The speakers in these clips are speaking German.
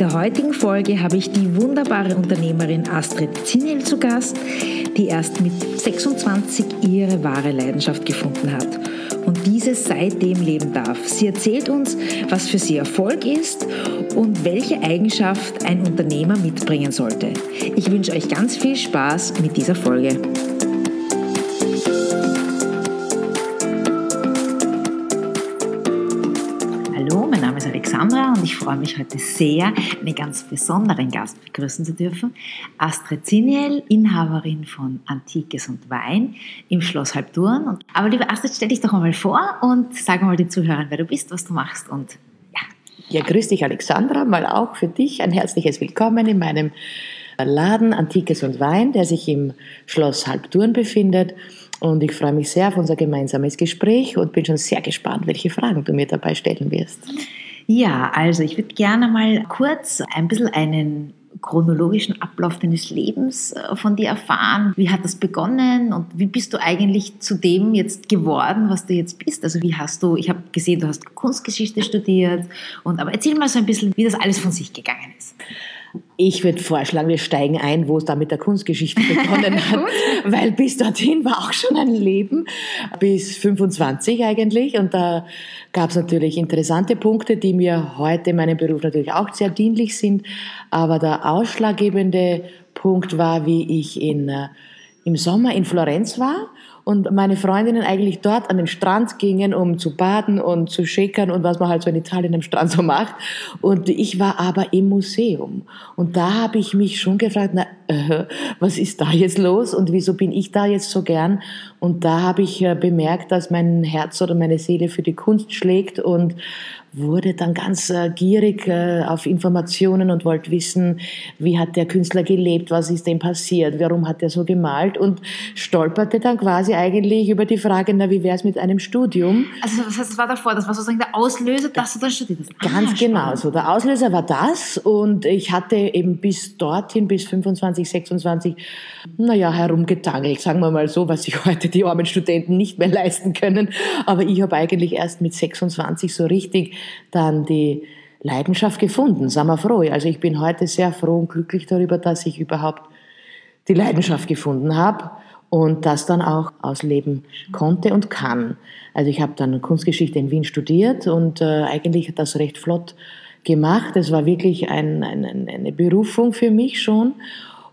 In der heutigen Folge habe ich die wunderbare Unternehmerin Astrid Zinel zu Gast, die erst mit 26 ihre wahre Leidenschaft gefunden hat und diese seitdem leben darf. Sie erzählt uns, was für sie Erfolg ist und welche Eigenschaft ein Unternehmer mitbringen sollte. Ich wünsche euch ganz viel Spaß mit dieser Folge. Und ich freue mich heute sehr, einen ganz besonderen Gast begrüßen zu dürfen. Astrid Ziniel, Inhaberin von Antikes und Wein im Schloss Halbturn. Aber liebe Astrid, stell dich doch einmal vor und sag mal den Zuhörern, wer du bist, was du machst und ja. Ja, grüß dich Alexandra, mal auch für dich ein herzliches Willkommen in meinem Laden Antikes und Wein, der sich im Schloss Halbturn befindet. Und ich freue mich sehr auf unser gemeinsames Gespräch und bin schon sehr gespannt, welche Fragen du mir dabei stellen wirst. Ja, also ich würde gerne mal kurz ein bisschen einen chronologischen Ablauf deines Lebens äh, von dir erfahren. Wie hat das begonnen und wie bist du eigentlich zu dem jetzt geworden, was du jetzt bist? Also wie hast du, ich habe gesehen, du hast Kunstgeschichte studiert und aber erzähl mal so ein bisschen, wie das alles von sich gegangen ist. Ich würde vorschlagen, wir steigen ein, wo es da mit der Kunstgeschichte begonnen hat, weil bis dorthin war auch schon ein Leben, bis 25 eigentlich. Und da gab es natürlich interessante Punkte, die mir heute in meinem Beruf natürlich auch sehr dienlich sind. Aber der ausschlaggebende Punkt war, wie ich in, äh, im Sommer in Florenz war und meine Freundinnen eigentlich dort an den Strand gingen, um zu baden und zu schäkern und was man halt so in Italien am Strand so macht. Und ich war aber im Museum. Und da habe ich mich schon gefragt, na, äh, was ist da jetzt los und wieso bin ich da jetzt so gern? Und da habe ich äh, bemerkt, dass mein Herz oder meine Seele für die Kunst schlägt und wurde dann ganz äh, gierig äh, auf Informationen und wollte wissen, wie hat der Künstler gelebt, was ist dem passiert, warum hat er so gemalt und stolperte dann quasi eigentlich über die Frage, na, wie wäre es mit einem Studium? Also das heißt, das war davor, das war sozusagen der Auslöser, dass du dann studiert hast. Ganz ah, genau so. Der Auslöser war das und ich hatte eben bis dorthin, bis 25, 26, naja, herumgetangelt, sagen wir mal so, was sich heute die armen Studenten nicht mehr leisten können. Aber ich habe eigentlich erst mit 26 so richtig dann die Leidenschaft gefunden, sagen wir froh. Also ich bin heute sehr froh und glücklich darüber, dass ich überhaupt die Leidenschaft gefunden habe und das dann auch ausleben konnte und kann. Also ich habe dann Kunstgeschichte in Wien studiert und äh, eigentlich das recht flott gemacht. Es war wirklich ein, ein, eine Berufung für mich schon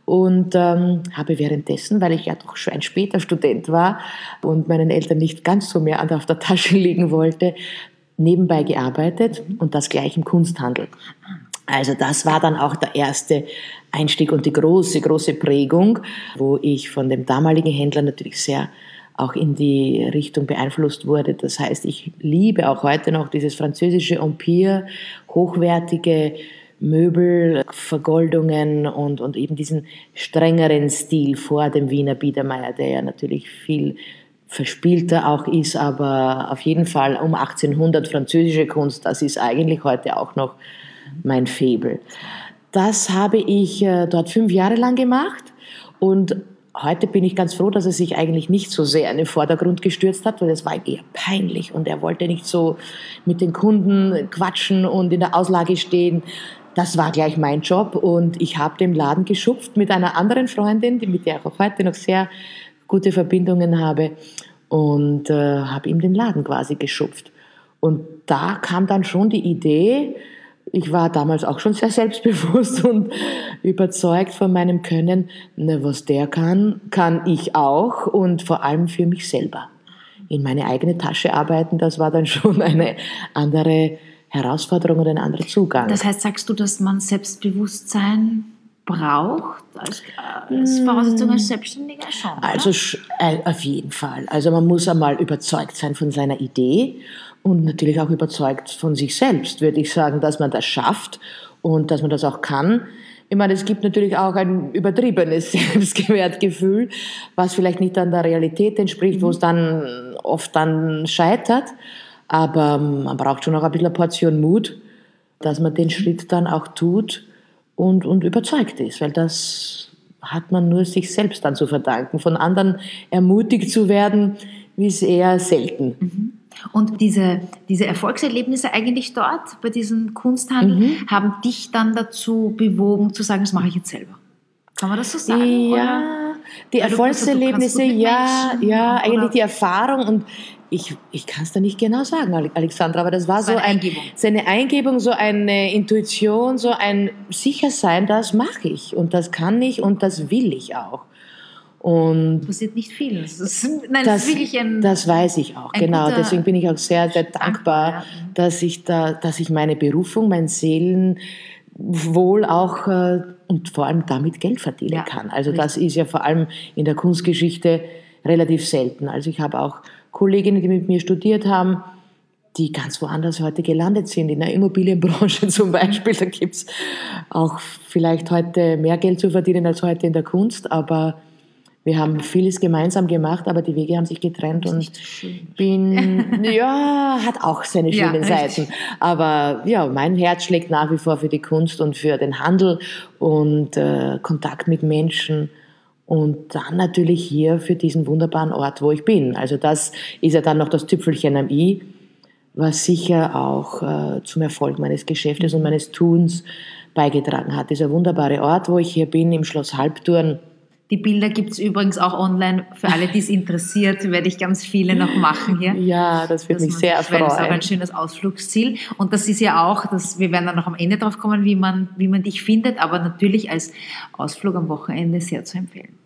und ähm, habe währenddessen, weil ich ja doch schon ein später Student war und meinen Eltern nicht ganz so mehr auf der Tasche liegen wollte, nebenbei gearbeitet und das gleich im Kunsthandel. Also das war dann auch der erste Einstieg und die große, große Prägung, wo ich von dem damaligen Händler natürlich sehr auch in die Richtung beeinflusst wurde. Das heißt, ich liebe auch heute noch dieses französische Empire, hochwertige Möbel, Vergoldungen und, und eben diesen strengeren Stil vor dem Wiener Biedermeier, der ja natürlich viel verspielter auch ist, aber auf jeden Fall um 1800 französische Kunst, das ist eigentlich heute auch noch mein Faible. Das habe ich äh, dort fünf Jahre lang gemacht und heute bin ich ganz froh, dass er sich eigentlich nicht so sehr in den Vordergrund gestürzt hat, weil das war eher peinlich und er wollte nicht so mit den Kunden quatschen und in der Auslage stehen. Das war gleich mein Job und ich habe den Laden geschupft mit einer anderen Freundin, mit der ich auch heute noch sehr gute Verbindungen habe und äh, habe ihm den Laden quasi geschupft. Und da kam dann schon die Idee, ich war damals auch schon sehr selbstbewusst und überzeugt von meinem Können, ne, was der kann, kann ich auch und vor allem für mich selber. In meine eigene Tasche arbeiten, das war dann schon eine andere Herausforderung und ein anderer Zugang. Das heißt, sagst du, dass man Selbstbewusstsein braucht als, als Voraussetzung als Selbstständiger schon? Oder? Also äh, auf jeden Fall. Also man muss einmal überzeugt sein von seiner Idee und natürlich auch überzeugt von sich selbst, würde ich sagen, dass man das schafft und dass man das auch kann. Ich meine, es gibt natürlich auch ein übertriebenes Selbstwertgefühl, was vielleicht nicht an der Realität entspricht, wo es dann oft dann scheitert. Aber man braucht schon auch ein bisschen eine Portion Mut, dass man den Schritt dann auch tut und, und überzeugt ist, weil das hat man nur sich selbst dann zu verdanken. Von anderen ermutigt zu werden, ist eher selten. Mhm. Und diese, diese Erfolgserlebnisse eigentlich dort bei diesem Kunsthandel mhm. haben dich dann dazu bewogen zu sagen, das mache ich jetzt selber. Kann man das so sagen? Ja, oder? die Erfolgserlebnisse, ja, ja, eigentlich die Erfahrung und ich, ich kann es da nicht genau sagen, Alexandra, aber das war so, so ein, Eingebung. so eine Eingebung, so eine Intuition, so ein Sichersein, das mache ich und das kann ich und das will ich auch. Und passiert nicht viel. Das, ist, nein, das, das, ist ein, das weiß ich auch, genau. Deswegen bin ich auch sehr, sehr dankbar, ja. dass ich da, dass ich meine Berufung, mein Seelenwohl auch äh, und vor allem damit Geld verdienen ja, kann. Also richtig. das ist ja vor allem in der Kunstgeschichte relativ selten. Also ich habe auch Kolleginnen, die mit mir studiert haben, die ganz woanders heute gelandet sind, in der Immobilienbranche zum Beispiel. Da gibt es auch vielleicht heute mehr Geld zu verdienen als heute in der Kunst, aber wir haben vieles gemeinsam gemacht, aber die Wege haben sich getrennt und bin, ja, hat auch seine schönen ja, Seiten. Aber ja, mein Herz schlägt nach wie vor für die Kunst und für den Handel und äh, Kontakt mit Menschen und dann natürlich hier für diesen wunderbaren Ort, wo ich bin. Also das ist ja dann noch das Tüpfelchen am i, was sicher auch äh, zum Erfolg meines Geschäftes und meines Tuns beigetragen hat. Dieser wunderbare Ort, wo ich hier bin, im Schloss Halbturn. Die Bilder gibt es übrigens auch online. Für alle, die es interessiert, werde ich ganz viele noch machen hier. Ja, das würde mich sehr freuen. Das ist auch ein schönes Ausflugsziel. Und das ist ja auch, dass wir werden dann noch am Ende drauf kommen, wie man, wie man dich findet, aber natürlich als Ausflug am Wochenende sehr zu empfehlen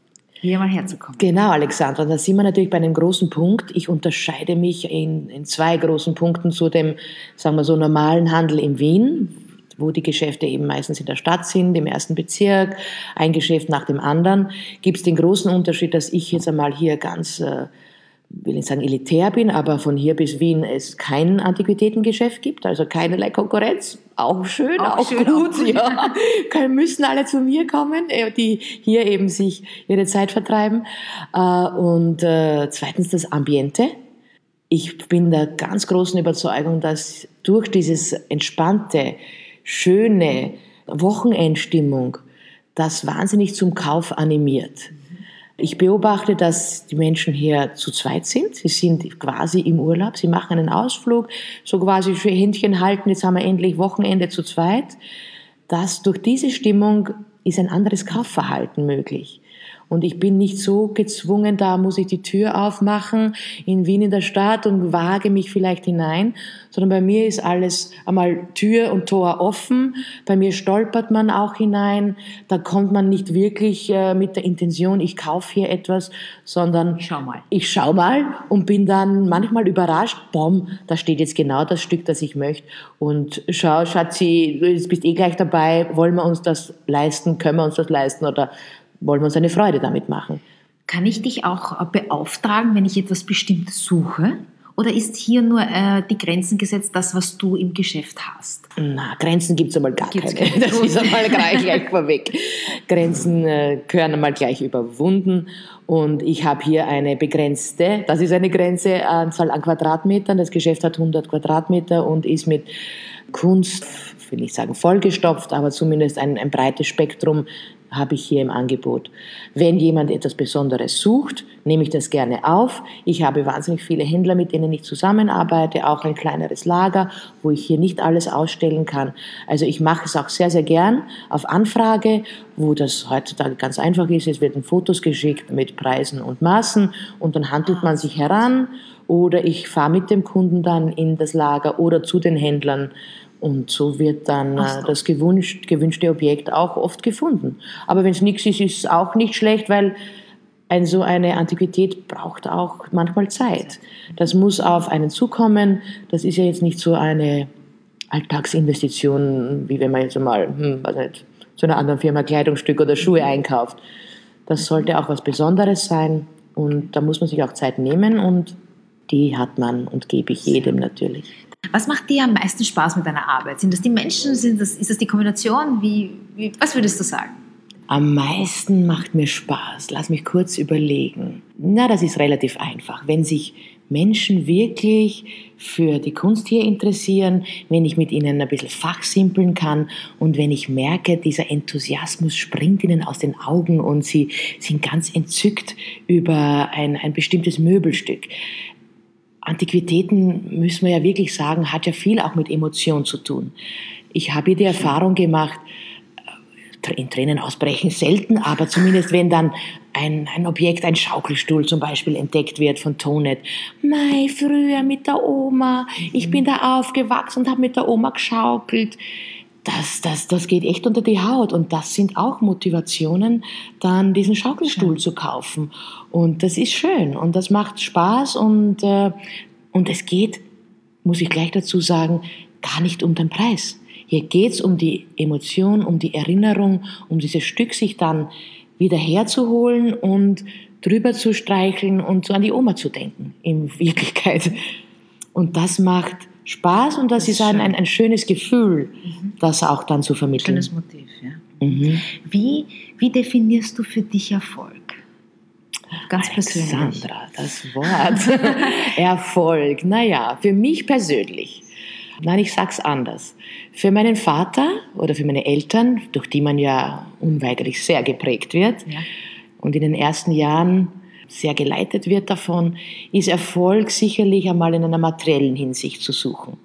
hier mal herzukommen. Genau, Alexandra. Da sind wir natürlich bei einem großen Punkt. Ich unterscheide mich in, in zwei großen Punkten zu dem, sagen wir so, normalen Handel in Wien, wo die Geschäfte eben meistens in der Stadt sind, im ersten Bezirk, ein Geschäft nach dem anderen. Gibt es den großen Unterschied, dass ich jetzt einmal hier ganz äh, will nicht sagen elitär bin, aber von hier bis Wien es kein Antiquitätengeschäft gibt, also keinerlei Konkurrenz. Auch schön, auch, auch schön, gut, auch ja. müssen alle zu mir kommen, äh, die hier eben sich ihre Zeit vertreiben. Äh, und äh, zweitens das Ambiente. Ich bin der ganz großen Überzeugung, dass durch dieses entspannte, schöne Wochenendstimmung das wahnsinnig zum Kauf animiert. Ich beobachte, dass die Menschen hier zu zweit sind. Sie sind quasi im Urlaub. Sie machen einen Ausflug, so quasi für Händchen halten. Jetzt haben wir endlich Wochenende zu zweit. Dass durch diese Stimmung ist ein anderes Kaufverhalten möglich. Und ich bin nicht so gezwungen, da muss ich die Tür aufmachen in Wien in der Stadt und wage mich vielleicht hinein, sondern bei mir ist alles einmal Tür und Tor offen. Bei mir stolpert man auch hinein. Da kommt man nicht wirklich äh, mit der Intention, ich kaufe hier etwas, sondern schau mal. Ich schau mal und bin dann manchmal überrascht. Bom, da steht jetzt genau das Stück, das ich möchte. Und schau, Schatzi, du bist eh gleich dabei. Wollen wir uns das leisten? Können wir uns das leisten? Oder wollen wir uns eine Freude damit machen. Kann ich dich auch beauftragen, wenn ich etwas Bestimmtes suche? Oder ist hier nur äh, die Grenzen gesetzt, das, was du im Geschäft hast? Na, Grenzen gibt es einmal gar gibt's keine. Das ist einmal gleich, gleich vorweg. Grenzen äh, gehören einmal gleich überwunden. Und ich habe hier eine begrenzte, das ist eine Grenze, Anzahl an Quadratmetern. Das Geschäft hat 100 Quadratmeter und ist mit Kunst, will ich sagen vollgestopft, aber zumindest ein, ein breites Spektrum habe ich hier im Angebot. Wenn jemand etwas Besonderes sucht, nehme ich das gerne auf. Ich habe wahnsinnig viele Händler, mit denen ich zusammenarbeite, auch ein kleineres Lager, wo ich hier nicht alles ausstellen kann. Also ich mache es auch sehr, sehr gern auf Anfrage, wo das heutzutage ganz einfach ist. Es werden Fotos geschickt mit Preisen und Maßen und dann handelt man sich heran oder ich fahre mit dem Kunden dann in das Lager oder zu den Händlern und so wird dann äh, das gewünscht, gewünschte Objekt auch oft gefunden. Aber wenn es nichts ist, ist es auch nicht schlecht, weil ein, so eine Antiquität braucht auch manchmal Zeit. Das muss auf einen zukommen. Das ist ja jetzt nicht so eine Alltagsinvestition, wie wenn man jetzt mal hm, also nicht, zu einer anderen Firma Kleidungsstück oder Schuhe einkauft. Das sollte auch was Besonderes sein und da muss man sich auch Zeit nehmen und die hat man und gebe ich jedem natürlich. Was macht dir am meisten Spaß mit deiner Arbeit? Sind das die Menschen? Sind das, ist das die Kombination? Wie, wie, was würdest du sagen? Am meisten macht mir Spaß. Lass mich kurz überlegen. Na, das ist relativ einfach. Wenn sich Menschen wirklich für die Kunst hier interessieren, wenn ich mit ihnen ein bisschen fachsimpeln kann und wenn ich merke, dieser Enthusiasmus springt ihnen aus den Augen und sie sind ganz entzückt über ein, ein bestimmtes Möbelstück. Antiquitäten, müssen wir ja wirklich sagen, hat ja viel auch mit Emotion zu tun. Ich habe die Erfahrung gemacht, in Tränen ausbrechen selten, aber zumindest wenn dann ein, ein Objekt, ein Schaukelstuhl zum Beispiel entdeckt wird von Tonet. Mei, früher mit der Oma, ich bin da aufgewachsen und habe mit der Oma geschaukelt. Das, das, das geht echt unter die Haut und das sind auch Motivationen, dann diesen Schaukelstuhl ja. zu kaufen. Und das ist schön und das macht Spaß und, äh, und es geht, muss ich gleich dazu sagen, gar nicht um den Preis. Hier geht es um die Emotion, um die Erinnerung, um dieses Stück sich dann wieder herzuholen und drüber zu streicheln und so an die Oma zu denken, in Wirklichkeit. Und das macht Spaß und das, das ist, ist ein, ein, ein, schönes Gefühl, mhm. das auch dann zu vermitteln. Schönes Motiv, ja. Mhm. Wie, wie definierst du für dich Erfolg? Ganz persönlich. Alexandra, das Wort. Erfolg. Naja, für mich persönlich Nein, ich sag's anders. Für meinen Vater oder für meine Eltern, durch die man ja unweigerlich sehr geprägt wird ja. und in den ersten Jahren sehr geleitet wird davon, ist Erfolg sicherlich einmal in einer materiellen Hinsicht zu suchen.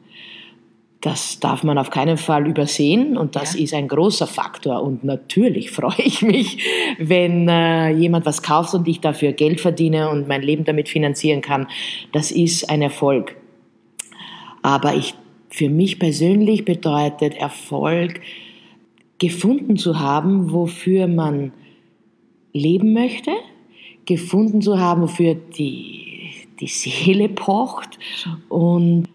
Das darf man auf keinen Fall übersehen und das ja. ist ein großer Faktor. Und natürlich freue ich mich, wenn äh, jemand was kauft und ich dafür Geld verdiene und mein Leben damit finanzieren kann. Das ist ein Erfolg. Aber ich für mich persönlich bedeutet Erfolg, gefunden zu haben, wofür man leben möchte, gefunden zu haben, wofür die, die Seele pocht und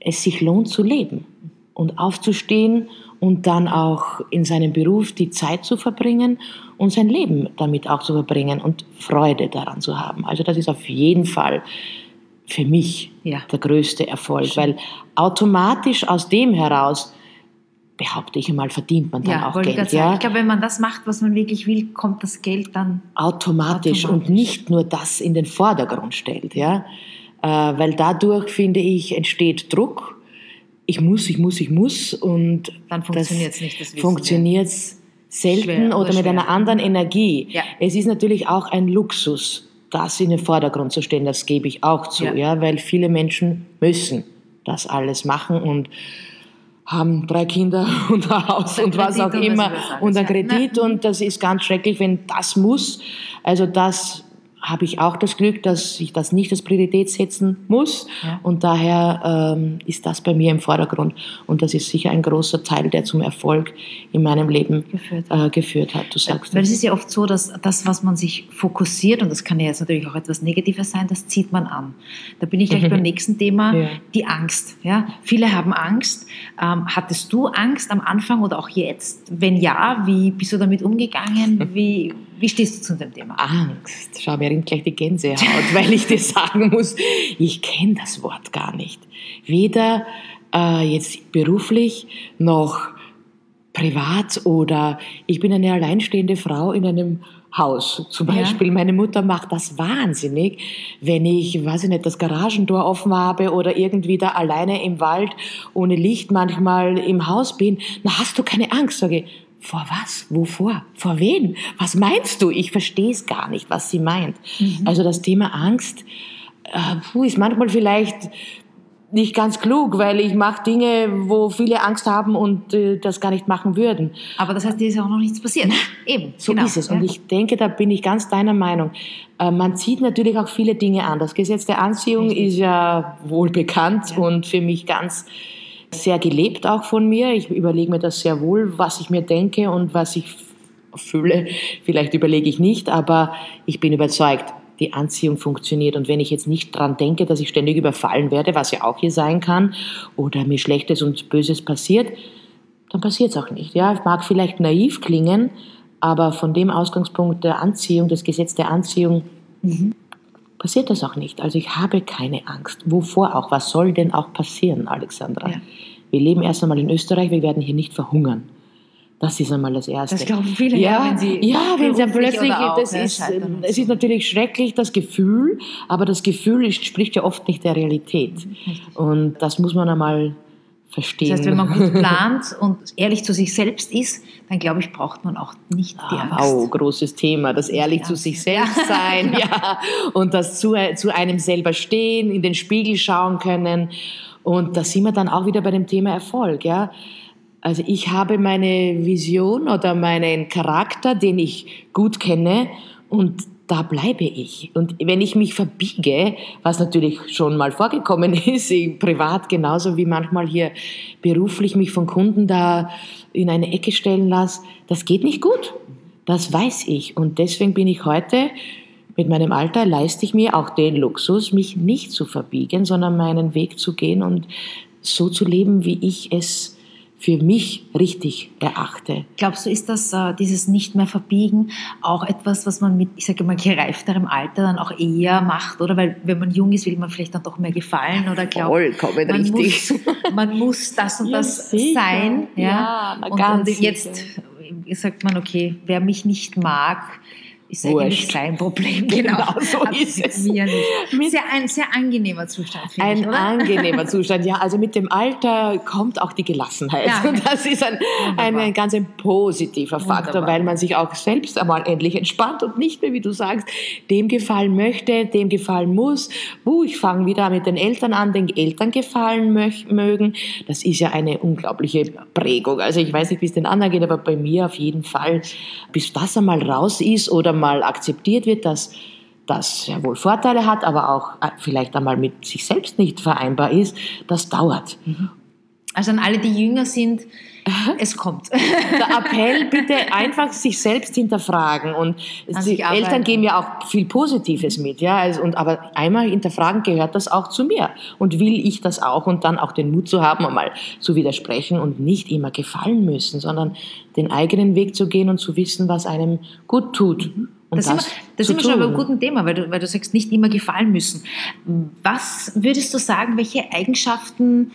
es sich lohnt zu leben und aufzustehen und dann auch in seinem Beruf die Zeit zu verbringen und sein Leben damit auch zu verbringen und Freude daran zu haben. Also das ist auf jeden Fall für mich ja. der größte Erfolg, weil automatisch aus dem heraus behaupte ich einmal, verdient man dann ja, auch Geld. Ja? ich glaube, wenn man das macht, was man wirklich will, kommt das Geld dann automatisch, automatisch. und nicht nur das in den Vordergrund stellt, ja, äh, weil dadurch finde ich entsteht Druck. Ich muss, ich muss, ich muss und dann funktioniert es nicht. Das funktioniert selten schwer, oder, oder mit einer anderen Energie. Ja. Es ist natürlich auch ein Luxus das in den Vordergrund zu stellen, das gebe ich auch zu, ja. ja, weil viele Menschen müssen das alles machen und haben drei Kinder und ein Haus und, und was auch immer und ein Kredit und das ist ganz schrecklich, wenn das muss. Also das habe ich auch das Glück, dass ich das nicht als Priorität setzen muss. Ja. Und daher ähm, ist das bei mir im Vordergrund. Und das ist sicher ein großer Teil, der zum Erfolg in meinem Leben geführt, äh, geführt hat. Du sagst Weil es ist ja oft so, dass das, was man sich fokussiert, und das kann ja jetzt natürlich auch etwas Negatives sein, das zieht man an. Da bin ich gleich beim nächsten Thema, ja. die Angst. Ja? Viele haben Angst. Ähm, hattest du Angst am Anfang oder auch jetzt? Wenn ja, wie bist du damit umgegangen? Wie, wie stehst du zu dem Thema? Angst. Schau, mir rinnt gleich die Gänsehaut, weil ich dir sagen muss, ich kenne das Wort gar nicht. Weder äh, jetzt beruflich noch privat oder ich bin eine alleinstehende Frau in einem Haus. Zum Beispiel, ja. meine Mutter macht das wahnsinnig, wenn ich, weiß ich nicht, das Garagentor offen habe oder irgendwie da alleine im Wald ohne Licht manchmal im Haus bin. Na, hast du keine Angst? Sage ich, vor was? Wovor? Vor wen? Was meinst du? Ich verstehe es gar nicht, was sie meint. Mhm. Also das Thema Angst äh, puh, ist manchmal vielleicht nicht ganz klug, weil ich mache Dinge, wo viele Angst haben und äh, das gar nicht machen würden. Aber das heißt, dir ist ja auch noch nichts passiert. Eben. So genau. ist es. Und ja. ich denke, da bin ich ganz deiner Meinung. Äh, man zieht natürlich auch viele Dinge an. Das Gesetz der Anziehung Richtig. ist ja wohl bekannt ja. und für mich ganz sehr gelebt auch von mir. Ich überlege mir das sehr wohl, was ich mir denke und was ich fühle. Vielleicht überlege ich nicht, aber ich bin überzeugt, die Anziehung funktioniert. Und wenn ich jetzt nicht dran denke, dass ich ständig überfallen werde, was ja auch hier sein kann, oder mir Schlechtes und Böses passiert, dann passiert es auch nicht. Ja, es mag vielleicht naiv klingen, aber von dem Ausgangspunkt der Anziehung, das Gesetz der Anziehung, mhm. Passiert das auch nicht. Also ich habe keine Angst. Wovor auch? Was soll denn auch passieren, Alexandra? Ja. Wir leben erst einmal in Österreich, wir werden hier nicht verhungern. Das ist einmal das Erste. Das glauben viele, ja, ja wenn sie ja, wenn sie plötzlich, das ist, es ist natürlich schrecklich, das Gefühl, aber das Gefühl spricht ja oft nicht der Realität. Und das muss man einmal verstehen. Das heißt, wenn man gut plant und ehrlich zu sich selbst ist, dann glaube ich, braucht man auch nicht die ah, Angst. Oh, großes Thema, das ehrlich ja. zu sich selbst ja. sein, ja, und das zu, zu einem selber stehen, in den Spiegel schauen können. Und da sind wir dann auch wieder bei dem Thema Erfolg, ja. Also ich habe meine Vision oder meinen Charakter, den ich gut kenne und da bleibe ich. Und wenn ich mich verbiege, was natürlich schon mal vorgekommen ist, privat genauso wie manchmal hier beruflich mich von Kunden da in eine Ecke stellen lasse, das geht nicht gut. Das weiß ich. Und deswegen bin ich heute mit meinem Alter leiste ich mir auch den Luxus, mich nicht zu verbiegen, sondern meinen Weg zu gehen und so zu leben, wie ich es für mich richtig erachte. Glaubst du, ist das äh, dieses nicht mehr verbiegen auch etwas, was man mit, ich sage mal, gereifterem Alter dann auch eher macht, oder? Weil wenn man jung ist, will man vielleicht dann doch mehr gefallen oder glaubt, Vollkommen man richtig. Muss, man muss das und das ja, sein. Ja, ja und, und jetzt sagt man, okay, wer mich nicht mag, ist Wurscht. eigentlich sein Problem. Genau, genau so ist es. Mir nicht. Sehr, ein sehr angenehmer Zustand, Ein ich, angenehmer Zustand, ja. Also mit dem Alter kommt auch die Gelassenheit. Ja, Und das ist ein, ein, ganz ein positiver Faktor, Wunderbar. weil man sich auch selbst einmal endlich entspannt und nicht mehr, wie du sagst, dem gefallen möchte, dem gefallen muss. Uh, ich fange wieder mit den Eltern an, den Eltern gefallen mögen. Das ist ja eine unglaubliche Prägung. Also ich weiß nicht, wie es den anderen geht, aber bei mir auf jeden Fall, bis das einmal raus ist oder mal akzeptiert wird, dass das ja wohl Vorteile hat, aber auch äh, vielleicht einmal mit sich selbst nicht vereinbar ist, das dauert. Mhm. Also an alle, die jünger sind, es kommt. Der Appell, bitte einfach sich selbst hinterfragen. Und die Eltern geben ja auch viel Positives mit. Ja? Also, und, aber einmal hinterfragen, gehört das auch zu mir? Und will ich das auch? Und dann auch den Mut zu haben, einmal zu widersprechen und nicht immer gefallen müssen, sondern den eigenen Weg zu gehen und zu wissen, was einem gut tut. Um das, das, das sind wir schon bei einem guten Thema, weil du, weil du sagst, nicht immer gefallen müssen. Was würdest du sagen, welche Eigenschaften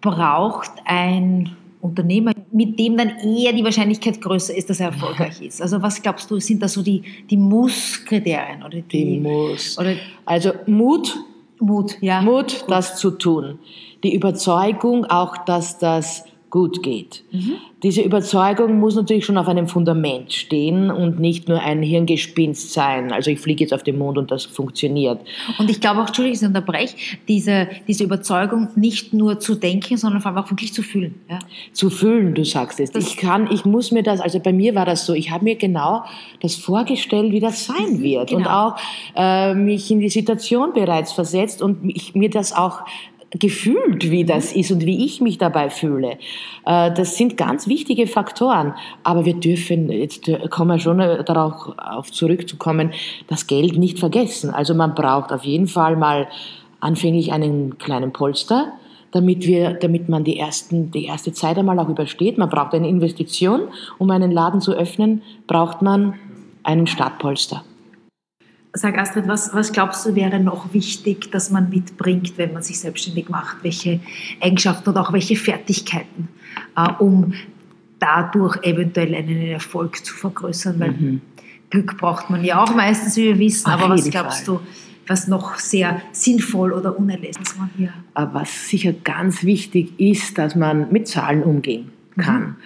braucht ein Unternehmer, mit dem dann eher die Wahrscheinlichkeit größer ist, dass er erfolgreich ist? Also was glaubst du, sind da so die, die Muss-Kriterien? Oder die, die Muss. Oder also Mut. Mut, ja. Mut, Gut. das zu tun. Die Überzeugung auch, dass das gut geht. Mhm. Diese Überzeugung muss natürlich schon auf einem Fundament stehen und nicht nur ein Hirngespinst sein. Also ich fliege jetzt auf den Mond und das funktioniert. Und ich glaube auch, Entschuldigung, ich unterbreche, diese, diese Überzeugung nicht nur zu denken, sondern vor allem auch wirklich zu fühlen. Ja? Zu fühlen, du sagst es. Das ich kann, ich muss mir das, also bei mir war das so, ich habe mir genau das vorgestellt, wie das sein wird genau. und auch äh, mich in die Situation bereits versetzt und ich, mir das auch gefühlt, wie das ist und wie ich mich dabei fühle. Äh, das sind ganz wichtige Faktoren. Aber wir dürfen, jetzt kommen wir schon darauf zurückzukommen, das Geld nicht vergessen. Also man braucht auf jeden Fall mal anfänglich einen kleinen Polster, damit wir, damit man die ersten, die erste Zeit einmal auch übersteht. Man braucht eine Investition. Um einen Laden zu öffnen, braucht man einen Startpolster. Sag Astrid, was, was glaubst du wäre noch wichtig, dass man mitbringt, wenn man sich selbstständig macht? Welche Eigenschaften oder auch welche Fertigkeiten, äh, um dadurch eventuell einen Erfolg zu vergrößern? Weil mhm. Glück braucht man ja auch meistens, wie wir wissen. Auf aber was glaubst Fall. du, was noch sehr sinnvoll oder unerlässlich ist? Hier? Was sicher ganz wichtig ist, dass man mit Zahlen umgehen kann. Mhm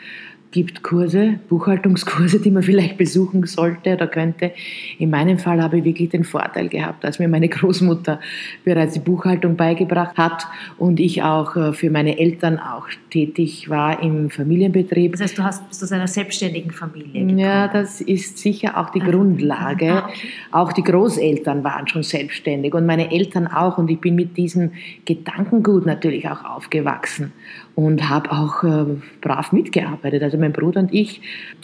gibt Kurse, Buchhaltungskurse, die man vielleicht besuchen sollte oder könnte. In meinem Fall habe ich wirklich den Vorteil gehabt, dass mir meine Großmutter bereits die Buchhaltung beigebracht hat und ich auch äh, für meine Eltern auch tätig war im Familienbetrieb. Das heißt, du hast, bist aus einer selbstständigen Familie gekommen. Ja, das ist sicher auch die Grundlage. Ah, auch die Großeltern waren schon selbstständig und meine Eltern auch und ich bin mit diesem Gedankengut natürlich auch aufgewachsen und habe auch äh, brav mitgearbeitet. Also mein Bruder und ich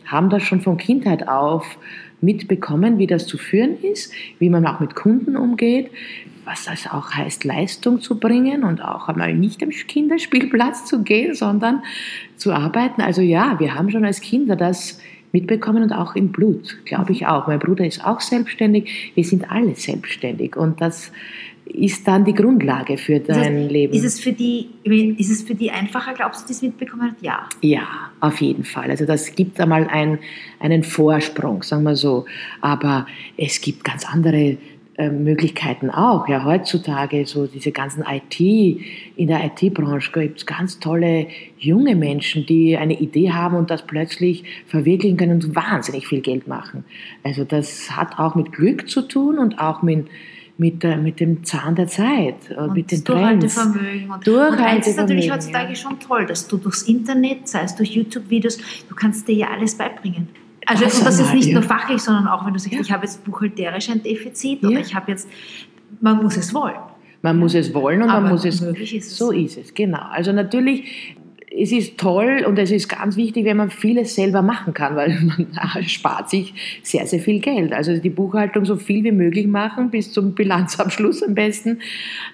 haben das schon von Kindheit auf mitbekommen, wie das zu führen ist, wie man auch mit Kunden umgeht, was das auch heißt, Leistung zu bringen und auch einmal nicht am Kinderspielplatz zu gehen, sondern zu arbeiten. Also ja, wir haben schon als Kinder das mitbekommen und auch im Blut, glaube ich auch. Mein Bruder ist auch selbstständig. Wir sind alle selbstständig und das ist dann die Grundlage für dein das heißt, Leben. Ist es, für die, ist es für die einfacher, glaubst du, das mitbekommen hat? Ja. Ja, auf jeden Fall. Also das gibt einmal ein, einen Vorsprung, sagen wir so. Aber es gibt ganz andere äh, Möglichkeiten auch. Ja, heutzutage so diese ganzen IT, in der IT-Branche gibt es ganz tolle junge Menschen, die eine Idee haben und das plötzlich verwirklichen können und wahnsinnig viel Geld machen. Also das hat auch mit Glück zu tun und auch mit mit, der, mit dem Zahn der Zeit und, mit den Durchhaltevermögen. Und, und eins ist natürlich heutzutage ja. schon toll, dass du durchs Internet, sei es durch YouTube-Videos, du kannst dir ja alles beibringen. Also das, und das ist nicht ja. nur fachlich, sondern auch wenn du sagst, ja. ich habe jetzt buchhalterisch ein Defizit oder ich habe jetzt, man muss es wollen. Man muss es wollen und Aber man muss es. Ist es. So ist es, genau. Also natürlich es ist toll und es ist ganz wichtig, wenn man vieles selber machen kann, weil man spart sich sehr, sehr viel Geld. Also die Buchhaltung so viel wie möglich machen, bis zum Bilanzabschluss am besten.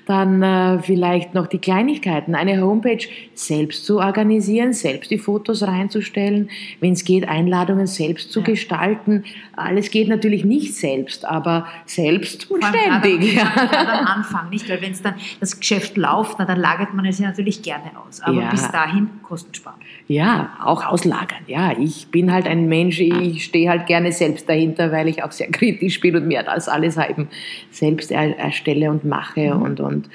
Dann äh, vielleicht noch die Kleinigkeiten, eine Homepage selbst zu organisieren, selbst die Fotos reinzustellen, wenn es geht, Einladungen selbst zu ja. gestalten. Alles geht natürlich nicht selbst, aber selbst und ständig. Gerade am Anfang, nicht? Weil wenn es dann das Geschäft läuft, dann lagert man es ja natürlich gerne aus. Aber ja. bis dahin Kosten sparen. Ja, auch auslagern. Ja, ich bin halt ein Mensch, ich stehe halt gerne selbst dahinter, weil ich auch sehr kritisch bin und mir das alles eben selbst erstelle und mache mhm. und, und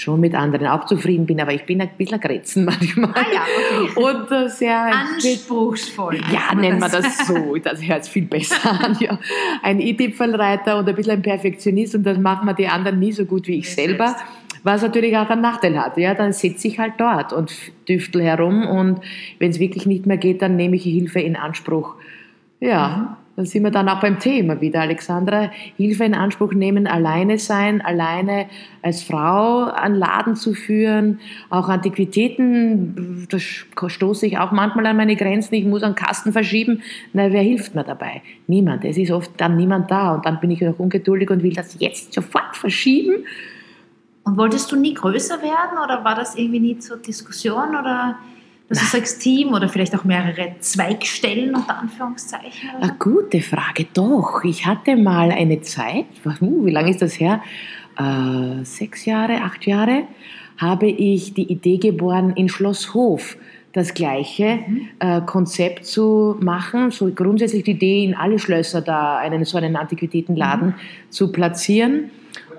schon mit anderen auch zufrieden bin, aber ich bin ein bisschen Grätzen manchmal. Ah ja, okay. Und äh, sehr anspruchsvoll. Ja, nennen wir das so. Das hört sich viel besser an. Ja. Ein i-Tüpfelreiter und ein bisschen ein Perfektionist und das machen wir die anderen nie so gut wie ich selber. Selbst was natürlich auch einen Nachteil hat. Ja, dann sitze ich halt dort und düftel herum und wenn es wirklich nicht mehr geht, dann nehme ich Hilfe in Anspruch. Ja, mhm. dann sind wir dann auch beim Thema wieder, Alexandra. Hilfe in Anspruch nehmen, alleine sein, alleine als Frau einen Laden zu führen, auch Antiquitäten, da stoße ich auch manchmal an meine Grenzen. Ich muss einen Kasten verschieben. Na, wer hilft mir dabei? Niemand. Es ist oft dann niemand da und dann bin ich noch ungeduldig und will das jetzt sofort verschieben. Und wolltest du nie größer werden oder war das irgendwie nie zur Diskussion oder dass du sagst Team oder vielleicht auch mehrere Zweigstellen unter Anführungszeichen? Eine gute Frage, doch. Ich hatte mal eine Zeit, wie lange ist das her? Äh, sechs Jahre, acht Jahre, habe ich die Idee geboren, in Schloss Hof das gleiche mhm. äh, Konzept zu machen, so grundsätzlich die Idee, in alle Schlösser da einen so einen Antiquitätenladen mhm. zu platzieren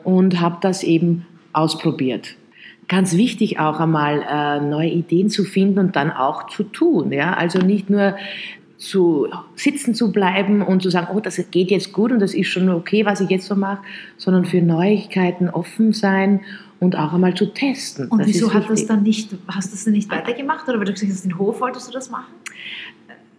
und habe das eben ausprobiert. Ganz wichtig auch einmal äh, neue Ideen zu finden und dann auch zu tun. Ja? Also nicht nur zu sitzen zu bleiben und zu sagen, oh, das geht jetzt gut und das ist schon okay, was ich jetzt so mache, sondern für Neuigkeiten offen sein und auch einmal zu testen. Und das wieso hat das dann nicht, hast du das dann nicht weitergemacht oder weil du gesagt hast, den Hof wolltest du das machen?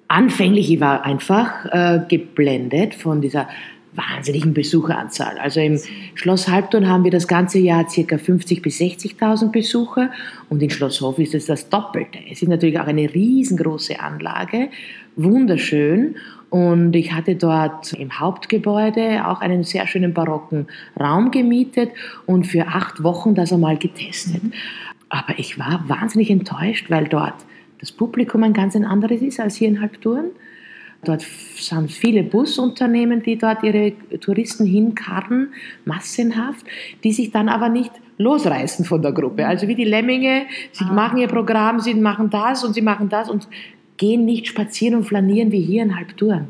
Anfänglich, ich war einfach äh, geblendet von dieser wahnsinnigen Besucheranzahl. Also im Schloss Halbton haben wir das ganze Jahr ca. 50.000 bis 60.000 Besucher und in Schloss Hof ist es das Doppelte. Es ist natürlich auch eine riesengroße Anlage, wunderschön und ich hatte dort im Hauptgebäude auch einen sehr schönen barocken Raum gemietet und für acht Wochen das einmal getestet. Mhm. Aber ich war wahnsinnig enttäuscht, weil dort das Publikum ein ganz anderes ist als hier in Halbturn. Dort sind viele Busunternehmen, die dort ihre Touristen hinkarren, massenhaft, die sich dann aber nicht losreißen von der Gruppe. Also wie die Lemminge, sie ah. machen ihr Programm, sie machen das und sie machen das und gehen nicht spazieren und flanieren wie hier in Halbtouren.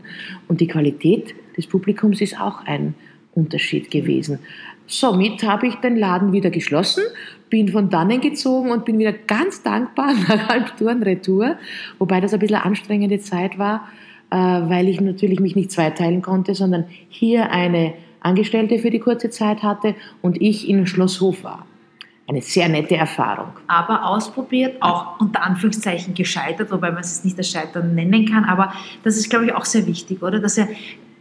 Und die Qualität des Publikums ist auch ein Unterschied gewesen. Somit habe ich den Laden wieder geschlossen, bin von dannen gezogen und bin wieder ganz dankbar nach Halbtouren Retour, wobei das ein bisschen anstrengende Zeit war, weil ich natürlich mich nicht zweiteilen konnte, sondern hier eine Angestellte für die kurze Zeit hatte und ich in Schlosshof war. Eine sehr nette Erfahrung. Aber ausprobiert, auch unter Anführungszeichen gescheitert, wobei man es nicht das Scheitern nennen kann. Aber das ist, glaube ich, auch sehr wichtig, oder? Dass er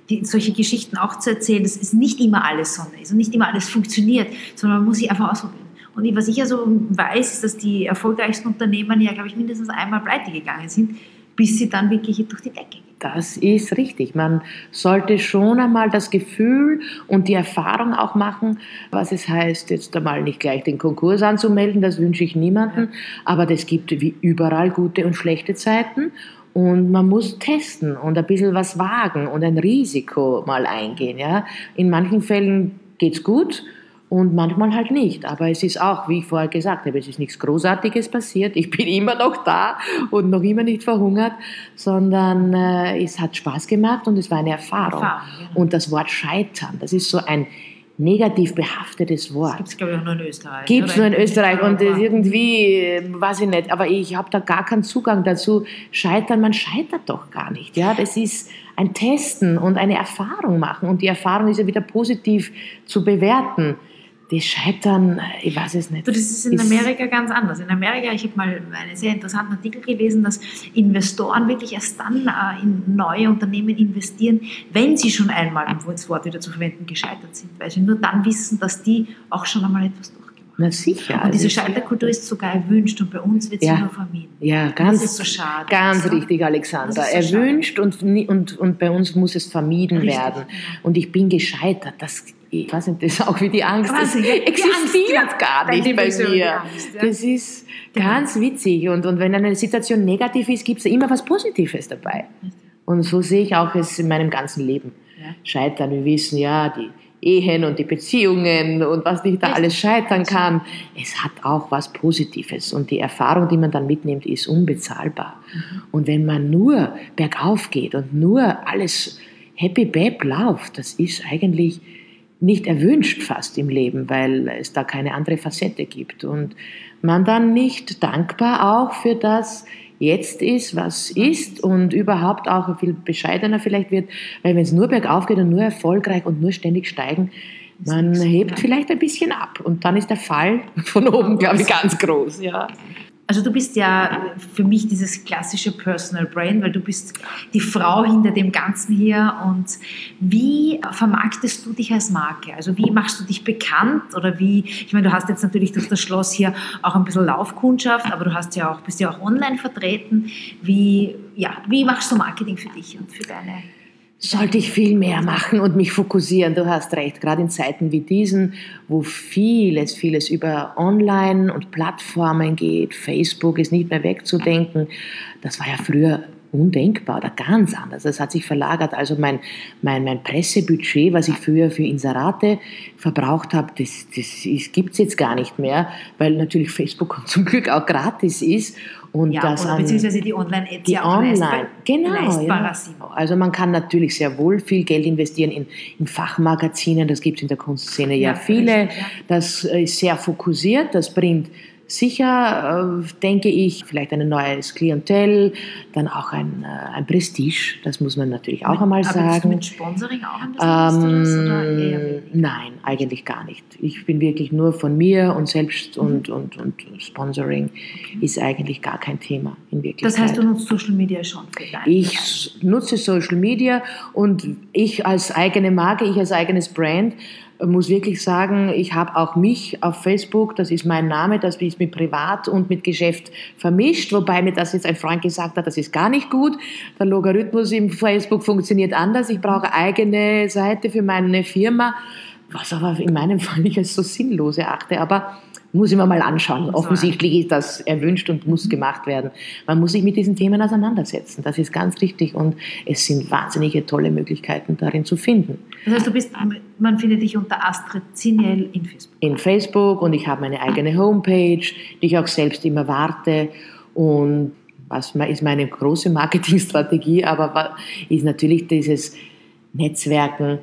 die, solche Geschichten auch zu erzählen, dass es nicht immer alles Sonne ist und nicht immer alles funktioniert, sondern man muss sich einfach ausprobieren. Und was ich ja so weiß, ist, dass die erfolgreichsten Unternehmen ja, glaube ich, mindestens einmal pleite gegangen sind, bis sie dann wirklich durch die Decke gehen. Das ist richtig. Man sollte schon einmal das Gefühl und die Erfahrung auch machen, was es heißt, jetzt einmal nicht gleich den Konkurs anzumelden, das wünsche ich niemandem, aber es gibt wie überall gute und schlechte Zeiten Und man muss testen und ein bisschen was wagen und ein Risiko mal eingehen. Ja? In manchen Fällen geht's gut und manchmal halt nicht. Aber es ist auch, wie ich vorher gesagt habe, es ist nichts Großartiges passiert. Ich bin immer noch da und noch immer nicht verhungert, sondern äh, es hat Spaß gemacht und es war eine Erfahrung. Erfahrung ja. Und das Wort Scheitern, das ist so ein negativ behaftetes Wort. Gibt es, glaube ich, auch nur in Österreich. Gibt es nur in Österreich und irgendwie, weiß ich nicht, aber ich habe da gar keinen Zugang dazu. Scheitern, man scheitert doch gar nicht. Ja, Das ist ein Testen und eine Erfahrung machen und die Erfahrung ist ja wieder positiv zu bewerten das Scheitern, ich weiß es nicht. Du, das ist in Amerika ganz anders. In Amerika, ich habe mal einen sehr interessanten Artikel gelesen, dass Investoren wirklich erst dann äh, in neue Unternehmen investieren, wenn sie schon einmal, um das Wort wieder zu verwenden, gescheitert sind, weil sie nur dann wissen, dass die auch schon einmal etwas haben. Na sicher. Und diese Scheiterkultur ist sogar erwünscht und bei uns wird sie ja. nur vermieden. Ja, ganz, das ist so schade. Ganz so. richtig, Alexander. So erwünscht und, und, und bei uns muss es vermieden richtig, werden. Und ich bin gescheitert. Das ich weiß nicht, das ist auch wie die Angst. Das also, existiert Angst, gar nicht bei mir. Angst, ja. Das ist genau. ganz witzig. Und, und wenn eine Situation negativ ist, gibt es immer was Positives dabei. Und so sehe ich auch es in meinem ganzen Leben. Ja. Scheitern, wir wissen ja, die Ehen und die Beziehungen und was nicht da alles scheitern kann. Es hat auch was Positives. Und die Erfahrung, die man dann mitnimmt, ist unbezahlbar. Mhm. Und wenn man nur bergauf geht und nur alles happy bab läuft, das ist eigentlich nicht erwünscht fast im Leben, weil es da keine andere Facette gibt. Und man dann nicht dankbar auch für das jetzt ist, was ist und überhaupt auch viel bescheidener vielleicht wird, weil wenn es nur bergauf geht und nur erfolgreich und nur ständig steigen, man hebt vielleicht ein bisschen ab und dann ist der Fall von oben, glaube ich, ganz groß. Ja. Also du bist ja für mich dieses klassische Personal Brain, weil du bist die Frau hinter dem Ganzen hier. Und wie vermarktest du dich als Marke? Also wie machst du dich bekannt? Oder wie, ich meine, du hast jetzt natürlich durch das Schloss hier auch ein bisschen Laufkundschaft, aber du hast ja auch, bist ja auch online vertreten. Wie, ja, wie machst du Marketing für dich und für deine sollte ich viel mehr machen und mich fokussieren. Du hast recht, gerade in Zeiten wie diesen, wo vieles, vieles über Online und Plattformen geht. Facebook ist nicht mehr wegzudenken. Das war ja früher undenkbar oder ganz anders. Das hat sich verlagert. Also mein, mein, mein Pressebudget, was ich früher für Inserate verbraucht habe, das, das gibt es jetzt gar nicht mehr, weil natürlich Facebook zum Glück auch gratis ist und ja, das oder beziehungsweise die Online-Ads die ja auch Online, genau, ja. Also man kann natürlich sehr wohl viel Geld investieren in, in Fachmagazinen, das gibt es in der Kunstszene ja, ja viele. Richtig, ja. Das ist sehr fokussiert, das bringt Sicher äh, denke ich, vielleicht ein neues Klientel, dann auch ein, äh, ein Prestige, das muss man natürlich auch mit, einmal aber sagen. Aber mit Sponsoring auch ein bisschen ähm, Nein, eigentlich gar nicht. Ich bin wirklich nur von mir und selbst mhm. und, und, und Sponsoring okay. ist eigentlich gar kein Thema in Wirklichkeit. Das heißt, du nutzt Social Media schon für Ich nutze Social Media und ich als eigene Marke, ich als eigenes Brand muss wirklich sagen, ich habe auch mich auf Facebook, das ist mein Name, das ist mit Privat und mit Geschäft vermischt, wobei mir das jetzt ein Freund gesagt hat, das ist gar nicht gut. Der Logarithmus im Facebook funktioniert anders. Ich brauche eigene Seite für meine Firma, was aber in meinem Fall ich als so sinnlos erachte. Aber muss ich mir mal anschauen. Offensichtlich ist das erwünscht und muss gemacht werden. Man muss sich mit diesen Themen auseinandersetzen. Das ist ganz richtig und es sind wahnsinnige tolle Möglichkeiten darin zu finden. Das heißt, du bist, man findet dich unter Astrid Ziniel in Facebook. In Facebook und ich habe meine eigene Homepage, die ich auch selbst immer warte und was ist meine große Marketingstrategie, aber ist natürlich dieses Netzwerken,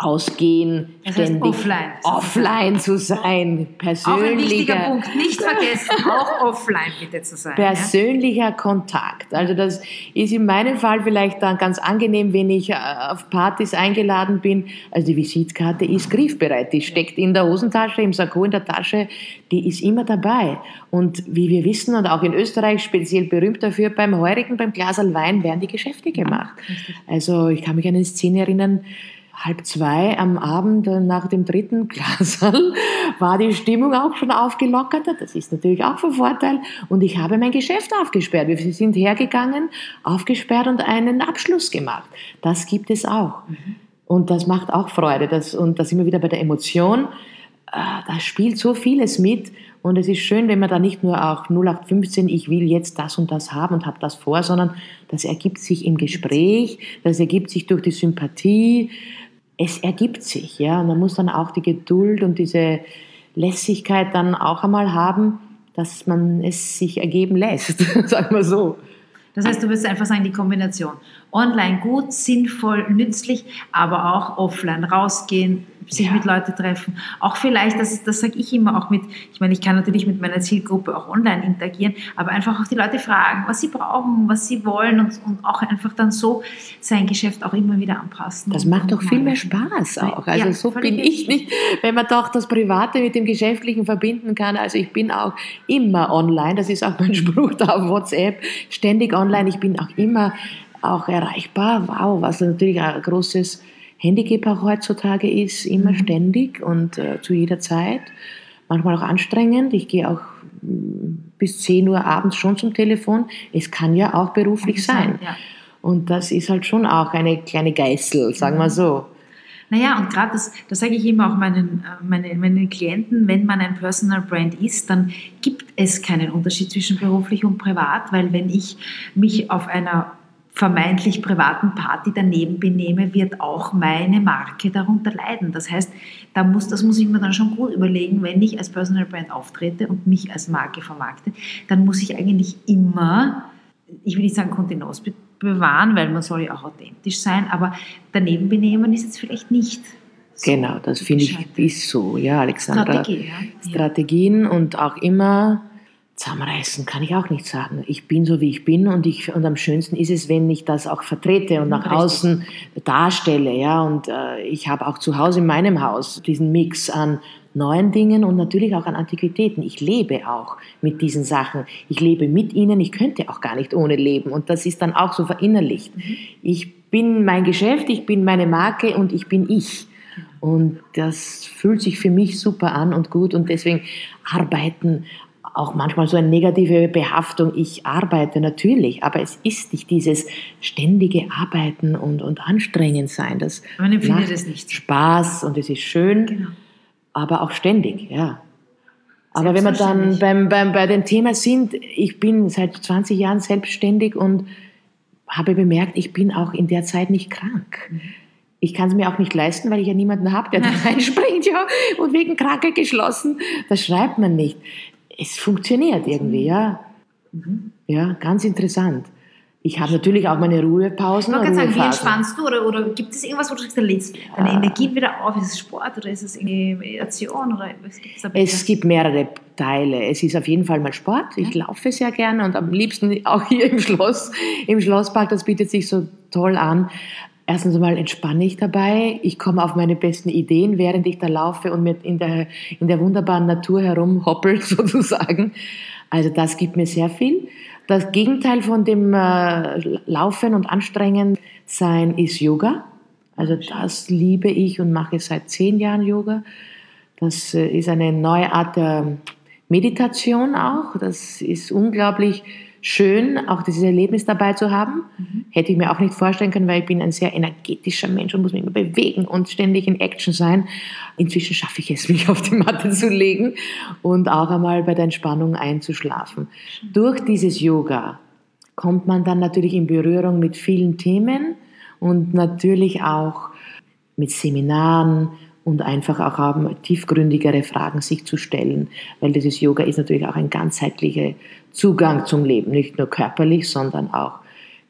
ausgehen, das heißt ständig offline, offline zu sein, persönlicher, auch ein wichtiger Punkt, nicht vergessen, auch offline bitte zu sein. Persönlicher ja? Kontakt. Also das ist in meinem Fall vielleicht dann ganz angenehm, wenn ich äh, auf Partys eingeladen bin. Also die Visitkarte ist griffbereit, die steckt in der Hosentasche, im Sakko in der Tasche, die ist immer dabei. Und wie wir wissen und auch in Österreich speziell berühmt dafür, beim Heurigen, beim Glasal Wein werden die Geschäfte gemacht. Also ich kann mich an eine Szene erinnern, halb zwei am Abend nach dem dritten Glas war die Stimmung auch schon aufgelockert. Das ist natürlich auch von Vorteil. Und ich habe mein Geschäft aufgesperrt. Wir sind hergegangen, aufgesperrt und einen Abschluss gemacht. Das gibt es auch. Mhm. Und das macht auch Freude. Das, und da sind wir wieder bei der Emotion. Äh, da spielt so vieles mit. Und es ist schön, wenn man da nicht nur auch 0815, ich will jetzt das und das haben und habe das vor, sondern das ergibt sich im Gespräch, das ergibt sich durch die Sympathie. Es ergibt sich, ja. Und man muss dann auch die Geduld und diese Lässigkeit dann auch einmal haben, dass man es sich ergeben lässt, sagen wir so. Das heißt, du würdest einfach sagen, die Kombination. Online gut, sinnvoll, nützlich, aber auch offline rausgehen, sich ja. mit Leuten treffen. Auch vielleicht, das, das sage ich immer auch mit, ich meine, ich kann natürlich mit meiner Zielgruppe auch online interagieren, aber einfach auch die Leute fragen, was sie brauchen, was sie wollen und, und auch einfach dann so sein Geschäft auch immer wieder anpassen. Das macht doch viel mehr Spaß auch. Also ja, so bin ich nicht, wenn man doch das Private mit dem Geschäftlichen verbinden kann. Also ich bin auch immer online, das ist auch mein Spruch da auf WhatsApp, ständig online. Ich bin auch immer auch erreichbar. Wow, was natürlich ein großes Handicap auch heutzutage ist, immer mhm. ständig und äh, zu jeder Zeit. Manchmal auch anstrengend. Ich gehe auch mm, bis 10 Uhr abends schon zum Telefon. Es kann ja auch beruflich sein. sein ja. Und das ist halt schon auch eine kleine Geißel, sagen wir mhm. so. Naja, und gerade das, das sage ich immer auch meinen, äh, meinen, meinen Klienten, wenn man ein Personal Brand ist, dann gibt es keinen Unterschied zwischen beruflich und privat, weil wenn ich mich auf einer vermeintlich privaten Party daneben benehme, wird auch meine Marke darunter leiden. Das heißt, da muss, das muss ich mir dann schon gut überlegen, wenn ich als Personal Brand auftrete und mich als Marke vermarkte, dann muss ich eigentlich immer, ich will nicht sagen Kontenance bewahren, weil man soll ja auch authentisch sein, aber daneben benehmen ist jetzt vielleicht nicht so genau, das finde ich ist so, ja, Alexandra. Strategie, ja. Strategien und auch immer zusammenreißen kann ich auch nicht sagen. Ich bin so, wie ich bin und, ich, und am schönsten ist es, wenn ich das auch vertrete und nach Richtig. außen darstelle. Ja? Und äh, ich habe auch zu Hause in meinem Haus diesen Mix an neuen Dingen und natürlich auch an Antiquitäten. Ich lebe auch mit diesen Sachen. Ich lebe mit ihnen. Ich könnte auch gar nicht ohne leben. Und das ist dann auch so verinnerlicht. Mhm. Ich bin mein Geschäft, ich bin meine Marke und ich bin ich. Und das fühlt sich für mich super an und gut. Und deswegen arbeiten auch manchmal so eine negative Behaftung, ich arbeite natürlich, aber es ist nicht dieses ständige Arbeiten und, und anstrengend sein. Das Man empfindet es nicht. Spaß und es ist schön, genau. aber auch ständig, ja. Aber wenn wir dann beim, beim, bei dem Thema sind, ich bin seit 20 Jahren selbstständig und habe bemerkt, ich bin auch in der Zeit nicht krank. Mhm. Ich kann es mir auch nicht leisten, weil ich ja niemanden habe, der da reinspringt, ja, und wegen Krankheit geschlossen. Das schreibt man nicht es funktioniert irgendwie, ja. Mhm. Ja, ganz interessant. Ich habe natürlich auch meine Ruhepausen. Ich sagen, wie entspannst du? Oder, oder gibt es irgendwas, wo du sagst, da lädst deine ah. Energie wieder auf? Ist es Sport oder ist es irgendwie Meditation? Oder was gibt's da es gibt mehrere Teile. Es ist auf jeden Fall mal Sport. Ich ja. laufe sehr gerne und am liebsten auch hier im Schloss, im Schlosspark. Das bietet sich so toll an. Erstens einmal entspanne ich dabei. Ich komme auf meine besten Ideen, während ich da laufe und mit in der, in der wunderbaren Natur herumhoppel sozusagen. Also das gibt mir sehr viel. Das Gegenteil von dem äh, Laufen und Anstrengen sein ist Yoga. Also das liebe ich und mache seit zehn Jahren Yoga. Das äh, ist eine neue Art der Meditation auch. Das ist unglaublich schön, auch dieses Erlebnis dabei zu haben. Mhm. Hätte ich mir auch nicht vorstellen können, weil ich bin ein sehr energetischer Mensch und muss mich immer bewegen und ständig in Action sein. Inzwischen schaffe ich es, mich auf die Matte zu legen und auch einmal bei der Entspannung einzuschlafen. Mhm. Durch dieses Yoga kommt man dann natürlich in Berührung mit vielen Themen und natürlich auch mit Seminaren, und einfach auch haben, tiefgründigere Fragen sich zu stellen, weil dieses Yoga ist natürlich auch ein ganzheitlicher Zugang zum Leben, nicht nur körperlich, sondern auch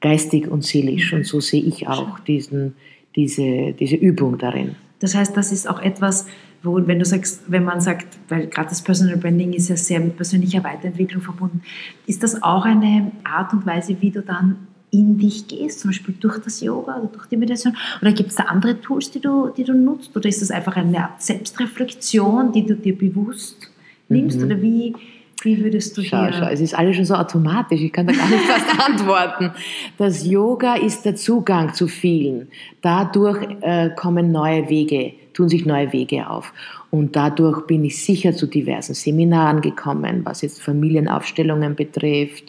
geistig und seelisch. Und so sehe ich auch diesen, diese, diese Übung darin. Das heißt, das ist auch etwas, wo, wenn du sagst, wenn man sagt, weil gerade das Personal Branding ist ja sehr mit persönlicher Weiterentwicklung verbunden, ist das auch eine Art und Weise, wie du dann in dich gehst, zum Beispiel durch das Yoga oder durch die Meditation? Oder gibt es da andere Tools, die du, die du nutzt? Oder ist das einfach eine Art Selbstreflexion, die du dir bewusst nimmst? Mhm. Oder wie, wie würdest du schau, hier... Schau, es ist alles schon so automatisch, ich kann da gar nicht fast antworten. Das Yoga ist der Zugang zu vielen. Dadurch äh, kommen neue Wege, tun sich neue Wege auf. Und dadurch bin ich sicher zu diversen Seminaren gekommen, was jetzt Familienaufstellungen betrifft,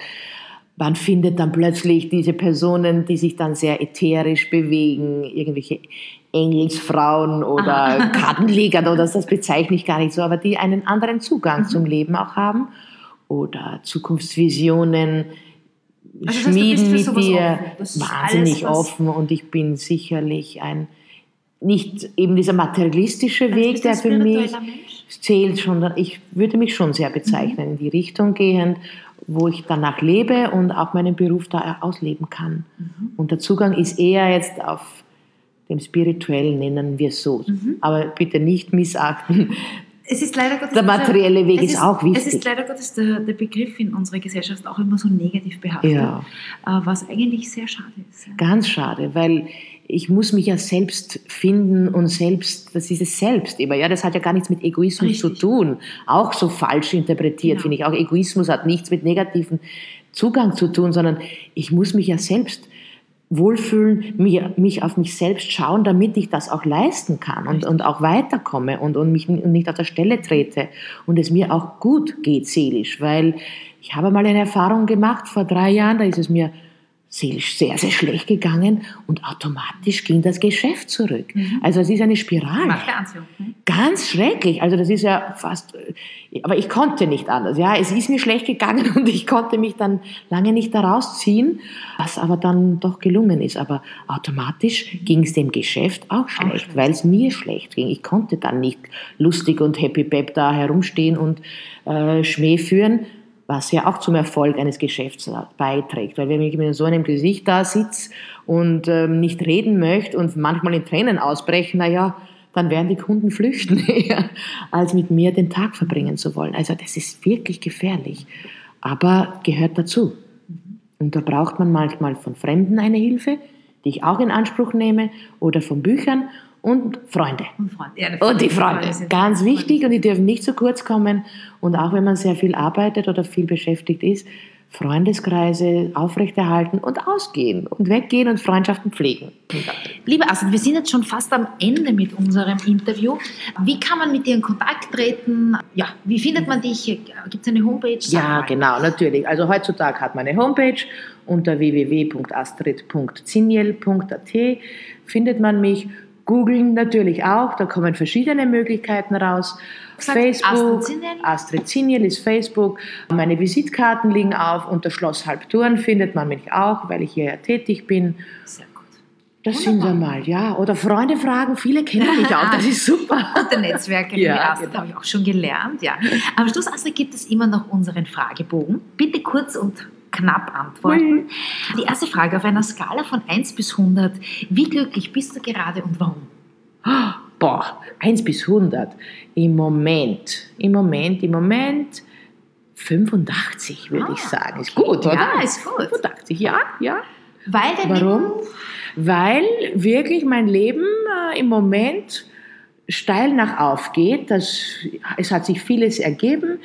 man findet dann plötzlich diese Personen, die sich dann sehr ätherisch bewegen, irgendwelche Engelsfrauen oder Kartenlegern oder das bezeichne ich gar nicht so, aber die einen anderen Zugang Mhm. zum Leben auch haben oder Zukunftsvisionen Also heißt, schmieden mit dir. wahnsinnig alles, offen und ich bin sicherlich ein nicht eben dieser materialistische Weg, der für mich zählt schon. Ich würde mich schon sehr bezeichnen in die Richtung gehend, wo ich danach lebe und auch meinen Beruf da ausleben kann. Mhm. Und der Zugang ist eher jetzt auf dem spirituellen, nennen wir es so. Mhm. Aber bitte nicht missachten. Es ist leider Gottes Der materielle Weg es ist auch wichtig. Es ist leider Gottes der, der Begriff in unserer Gesellschaft auch immer so negativ behaftet, Ja. äh, was eigentlich sehr schade ist. Ganz schade, weil ich muss mich ja selbst finden und selbst, das ist es selbst immer, ja, das hat ja gar nichts mit Egoismus Richtig. zu tun. Auch so falsch interpretiert, Genau. finde ich. Auch Egoismus hat nichts mit negativen Zugang zu tun, sondern ich muss mich ja selbst wohlfühlen, mir, mich auf mich selbst schauen, damit ich das auch leisten kann und, und auch weiterkomme und, und mich nicht auf der Stelle trete und es mir auch gut geht seelisch, weil ich habe mal eine Erfahrung gemacht vor drei Jahren, da ist es mir seelisch sehr, sehr schlecht gegangen und automatisch ging das Geschäft zurück. Also es ist eine Spirale. Macht der Anziehung. ne? Ganz schrecklich. Also das ist ja fast, aber ich konnte nicht anders. Ja, es ist mir schlecht gegangen und ich konnte mich dann lange nicht daraus ziehen, was aber dann doch gelungen ist. Aber automatisch ging es dem Geschäft auch schlecht, schlecht. weil es mir schlecht ging. Ich konnte dann nicht lustig und happy pep da herumstehen und äh, Schmäh führen, was ja auch zum Erfolg eines Geschäfts beiträgt. Weil wenn ich mit so einem Gesicht da sitze und ähm, nicht reden möchte und manchmal in Tränen ausbrechen, naja, dann werden die Kunden flüchten, als mit mir den Tag verbringen zu wollen. Also das ist wirklich gefährlich, aber gehört dazu. Und da braucht man manchmal von Fremden eine Hilfe, die ich auch in Anspruch nehme, oder von Büchern und Freunde. Und Freunde. Ja, Und die Freunde, ganz wichtig und die dürfen nicht zu kurz kommen. Und auch wenn man sehr viel arbeitet oder viel beschäftigt ist, Freundeskreise aufrechterhalten und ausgehen und weggehen und Freundschaften pflegen. Liebe Astrid, wir sind jetzt schon fast am Ende mit unserem Interview. Wie kann man mit dir in Kontakt treten? Ja, wie findet man dich? Gibt es eine Homepage? Ja, genau, natürlich. Also heutzutage hat man eine Homepage unter www.astrid.ziniel.at findet man mich. Googeln natürlich auch, da kommen verschiedene Möglichkeiten raus. Sagt Facebook, Astrid Ziniel ist Facebook. Meine Visitkarten liegen auf. Unter Schloss Halbtouren findet man mich auch, weil ich hier ja tätig bin. Sehr gut. Das sind wir mal, ja. Oder Freunde fragen, viele kennen mich auch, das ist super. Gute Netzwerke, Ja, Astrid, genau. habe ich auch schon gelernt. Ja. Am Schluss, Astrid, gibt es immer noch unseren Fragebogen. Bitte kurz und knapp antworten. Die erste Frage auf einer Skala von 1 bis 100. Wie glücklich bist du gerade und warum? Boah, 1 bis 100. Im Moment, im Moment, im Moment 85 würde Ah, ich sagen. Ist gut, oder? Ja, ist gut. 85, ja, ja. Weil dein Warum? Weil wirklich mein Leben äh, im Moment steil nach auf geht. Das, es hat sich vieles ergeben,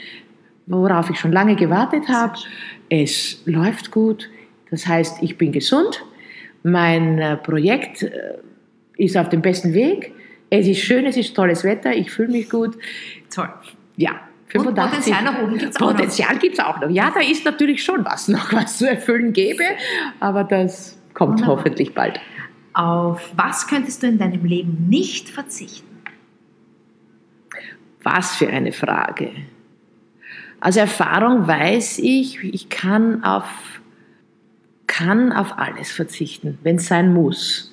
worauf ich schon lange gewartet habe. Es läuft gut. Das heißt, ich bin gesund. Mein äh, Projekt äh, ist auf dem besten Weg. Es ist schön, es ist tolles Wetter. Ich fühle mich gut. Toll. Ja. Und 85. Potenzial nach oben gibt's auch noch. Potenzial gibt es auch noch. Ja, da ist natürlich schon was noch, was zu erfüllen gäbe, aber das kommt Wunderbar. hoffentlich bald. Auf was könntest du in deinem Leben nicht verzichten? Was für eine Frage. Aus Erfahrung weiß ich, ich kann auf, kann auf alles verzichten, wenn es sein muss.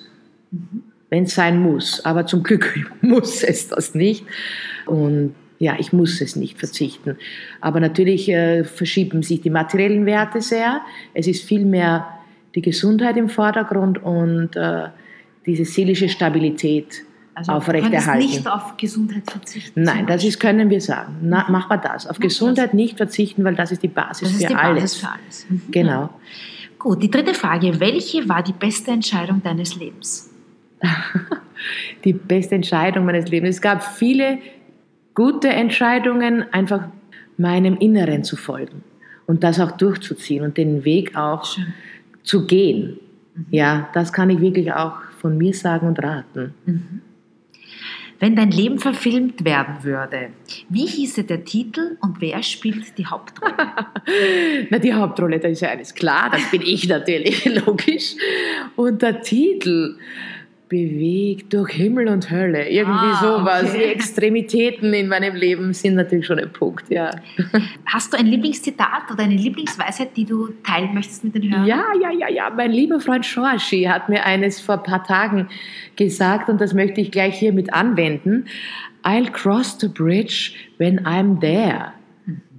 Wenn es sein muss. Aber zum Glück muss es das nicht. Und ja, ich muss es nicht verzichten. Aber natürlich äh, verschieben sich die materiellen Werte sehr. Es ist vielmehr die Gesundheit im Vordergrund und äh, diese seelische Stabilität Also du aufrechterhalten. könntest nicht auf Gesundheit verzichten. Nein, das ist, können wir sagen. Na, mach mal das. Auf Mach Gesundheit nicht verzichten, weil das ist die Basis das ist für die alles. Basis für alles. Mhm. Genau. Gut, die dritte Frage. Welche war die beste Entscheidung deines Lebens? Die beste Entscheidung meines Lebens. Es gab viele gute Entscheidungen, einfach meinem Inneren zu folgen und das auch durchzuziehen und den Weg auch Schön. zu gehen. Ja, das kann ich wirklich auch von mir sagen und raten. Wenn dein Leben verfilmt werden würde, wie hieße der Titel und wer spielt die Hauptrolle? Na, die Hauptrolle, das ist ja alles klar, das bin ich natürlich, logisch. Und der Titel, bewegt durch Himmel und Hölle. Irgendwie Ah, sowas. okay. Die Extremitäten in meinem Leben sind natürlich schon ein Punkt, ja. Hast du ein Lieblingszitat oder eine Lieblingsweisheit, die du teilen möchtest mit den Hörern? Ja, ja, ja, ja. Mein lieber Freund Shoashi hat mir eines vor ein paar Tagen gesagt und das möchte ich gleich hier mit anwenden. I'll cross the bridge when I'm there.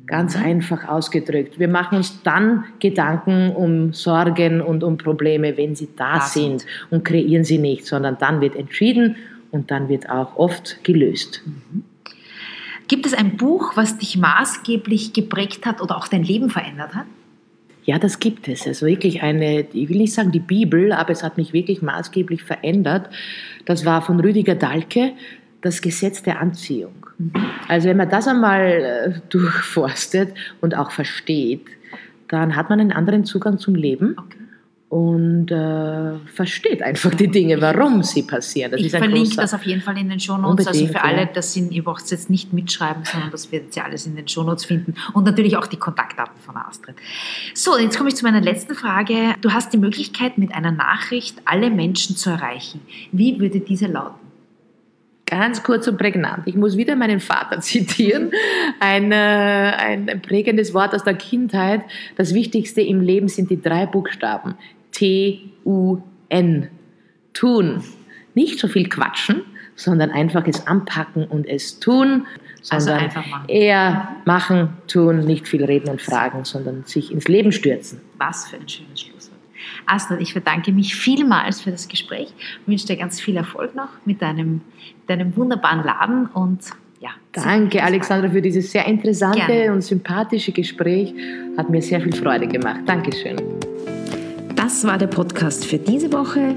Ganz einfach ausgedrückt. Wir machen uns dann Gedanken um Sorgen und um Probleme, wenn sie da sind und kreieren sie nicht, sondern dann wird entschieden und dann wird auch oft gelöst. Gibt es ein Buch, was dich maßgeblich geprägt hat oder auch dein Leben verändert hat? Ja, das gibt es. Also wirklich eine, ich will nicht sagen die Bibel, aber es hat mich wirklich maßgeblich verändert. Das war von Rüdiger Dahlke, das Gesetz der Anziehung. Also wenn man das einmal äh, durchforstet und auch versteht, dann hat man einen anderen Zugang zum Leben Okay. und äh, versteht einfach die Dinge, warum sie passieren. Das ich verlinke das auf jeden Fall in den Shownotes. Also für alle, ja. das sind, ihr braucht es jetzt nicht mitschreiben, sondern das werdet ihr alles in den Shownotes finden. Und natürlich auch die Kontaktdaten von Astrid. So, jetzt komme ich zu meiner letzten Frage. Du hast die Möglichkeit, mit einer Nachricht alle Menschen zu erreichen. Wie würde diese lauten? Ganz kurz und prägnant. Ich muss wieder meinen Vater zitieren. Ein, äh, ein, prägendes Wort aus der Kindheit. Das Wichtigste im Leben sind die drei Buchstaben. T-U-N. Tun. Nicht so viel quatschen, sondern einfach es anpacken und es tun. Also Sondern einfach machen. Eher machen, tun, nicht viel reden und fragen, sondern sich ins Leben stürzen. Was für ein schönes Schlusswort. Astrid, ich bedanke mich vielmals für das Gespräch, wünsche dir ganz viel Erfolg noch mit deinem, deinem wunderbaren Laden und ja. Danke, Alexandra, für dieses sehr interessante Gerne. und sympathische Gespräch. Hat mir sehr viel Freude gemacht. Dankeschön. Das war der Podcast für diese Woche.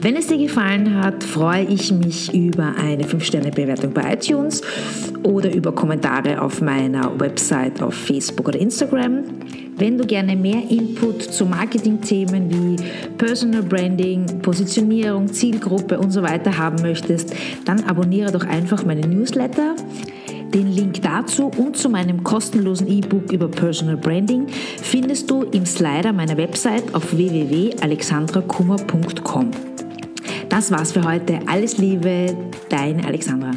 Wenn es dir gefallen hat, freue ich mich über eine 5-Sterne-Bewertung bei iTunes oder über Kommentare auf meiner Website auf Facebook oder Instagram. Wenn du gerne mehr Input zu Marketing-Themen wie Personal Branding, Positionierung, Zielgruppe und so weiter haben möchtest, dann abonniere doch einfach meine Newsletter. Den Link dazu und zu meinem kostenlosen E-Book über Personal Branding findest du im Slider meiner Website auf www.alexandrakummer.com. Das war's für heute. Alles Liebe, deine Alexandra.